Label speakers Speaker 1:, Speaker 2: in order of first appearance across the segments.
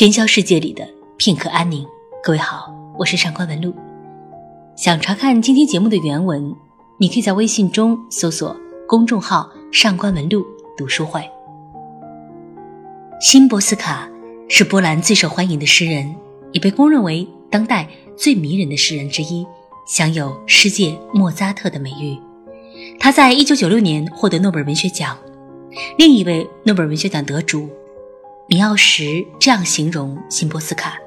Speaker 1: 喧嚣世界里的片刻安宁。各位好，我是上官文露。想查看今天节目的原文，你可以在微信中搜索公众号“上官文露读书会”。辛波斯卡是波兰最受欢迎的诗人，也被公认为当代最迷人的诗人之一，享有“世界莫扎特”的美誉。他在一九九六年获得诺贝尔文学奖。另一位诺贝尔文学奖得主。米奥什这样形容辛波斯卡：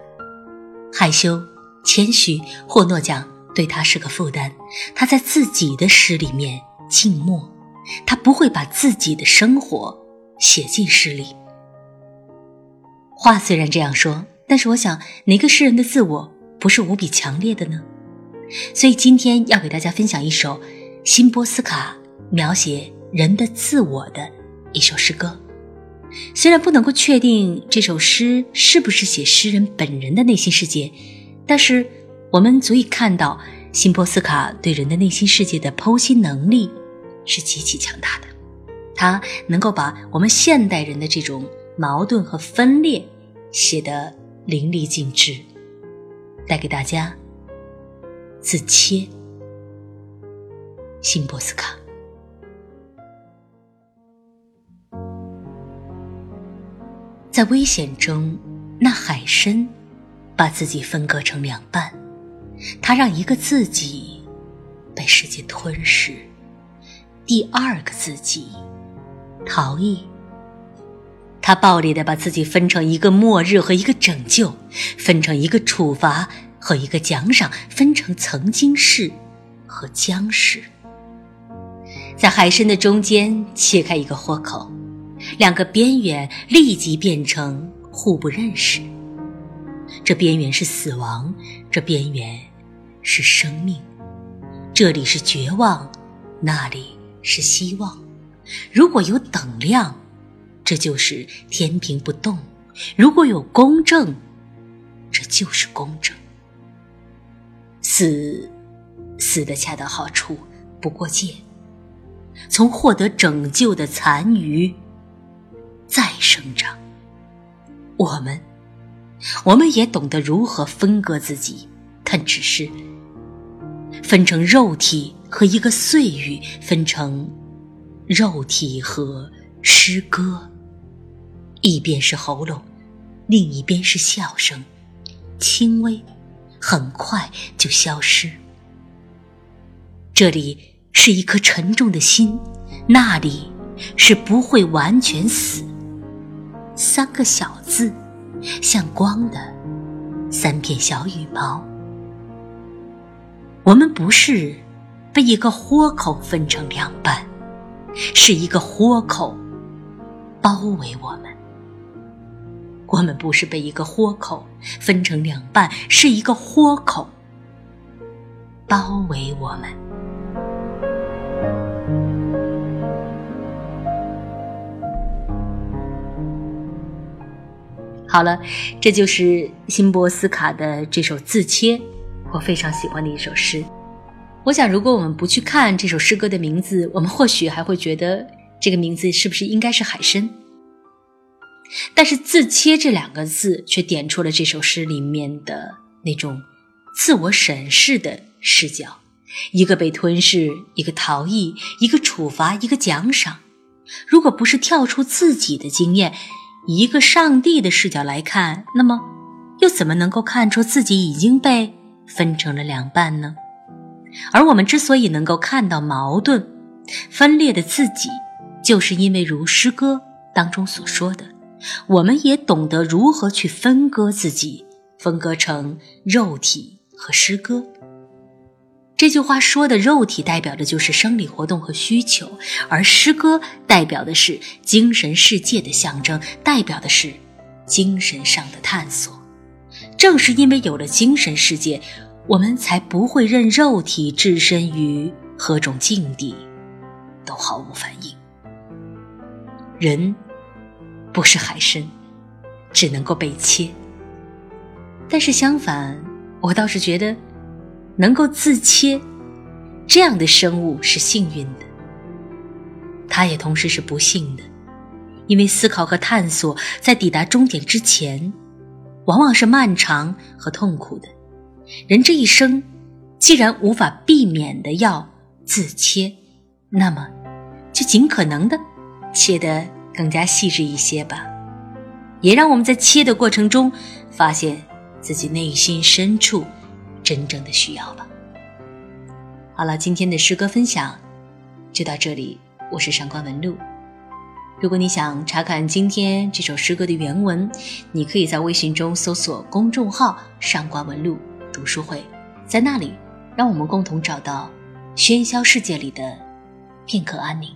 Speaker 1: 害羞、谦虚，获诺奖对他是个负担。他在自己的诗里面静默，他不会把自己的生活写进诗里。话虽然这样说，但是我想，哪个诗人的自我不是无比强烈的呢？所以今天要给大家分享一首辛波斯卡描写人的自我的一首诗歌。虽然不能够确定这首诗是不是写诗人本人的内心世界，但是我们足以看到辛波斯卡对人的内心世界的剖析能力是极其强大的。他能够把我们现代人的这种矛盾和分裂写得淋漓尽致，带给大家自切。辛波斯卡。在危险中，那海参把自己分割成两半，它让一个自己被世界吞噬，第二个自己逃逸。他暴力的把自己分成一个末日和一个拯救，分成一个处罚和一个奖赏，分成曾经是和将是，在海参的中间切开一个豁口。两个边缘立即变成互不认识。这边缘是死亡，这边缘是生命。这里是绝望，那里是希望。如果有等量，这就是天平不动；如果有公正，这就是公正。死，死的恰到好处，不过界。从获得拯救的残余。再生长，我们，我们也懂得如何分割自己，但只是分成肉体和一个碎语，分成肉体和诗歌，一边是喉咙，另一边是笑声，轻微，很快就消失。这里是一颗沉重的心，那里是不会完全死。三个小字，像光的三片小羽毛。我们不是被一个豁口分成两半，是一个豁口包围我们。我们不是被一个豁口分成两半，是一个豁口包围我们。好了，这就是辛波斯卡的这首《自切》，我非常喜欢的一首诗。我想，如果我们不去看这首诗歌的名字，我们或许还会觉得这个名字是不是应该是海参？但是“自切”这两个字却点出了这首诗里面的那种自我审视的视角：一个被吞噬，一个逃逸，一个处罚，一个奖赏。如果不是跳出自己的经验，一个上帝的视角来看，那么又怎么能够看出自己已经被分成了两半呢？而我们之所以能够看到矛盾、分裂的自己，就是因为如诗歌当中所说的，我们也懂得如何去分割自己，分割成肉体和诗歌。这句话说的肉体代表的就是生理活动和需求，而诗歌代表的是精神世界的象征，代表的是精神上的探索。正是因为有了精神世界，我们才不会任肉体置身于何种境地都毫无反应。人不是海参，只能够被切。但是相反，我倒是觉得。能够自切，这样的生物是幸运的。它也同时是不幸的，因为思考和探索在抵达终点之前，往往是漫长和痛苦的。人这一生，既然无法避免的要自切，那么就尽可能的切得更加细致一些吧。也让我们在切的过程中，发现自己内心深处真正的需要吧。好了，今天的诗歌分享就到这里。我是上官文露。如果你想查看今天这首诗歌的原文，你可以在微信中搜索公众号“上官文露读书会”，在那里，让我们共同找到喧嚣世界里的片刻安宁。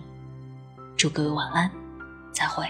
Speaker 1: 祝各位晚安，再会。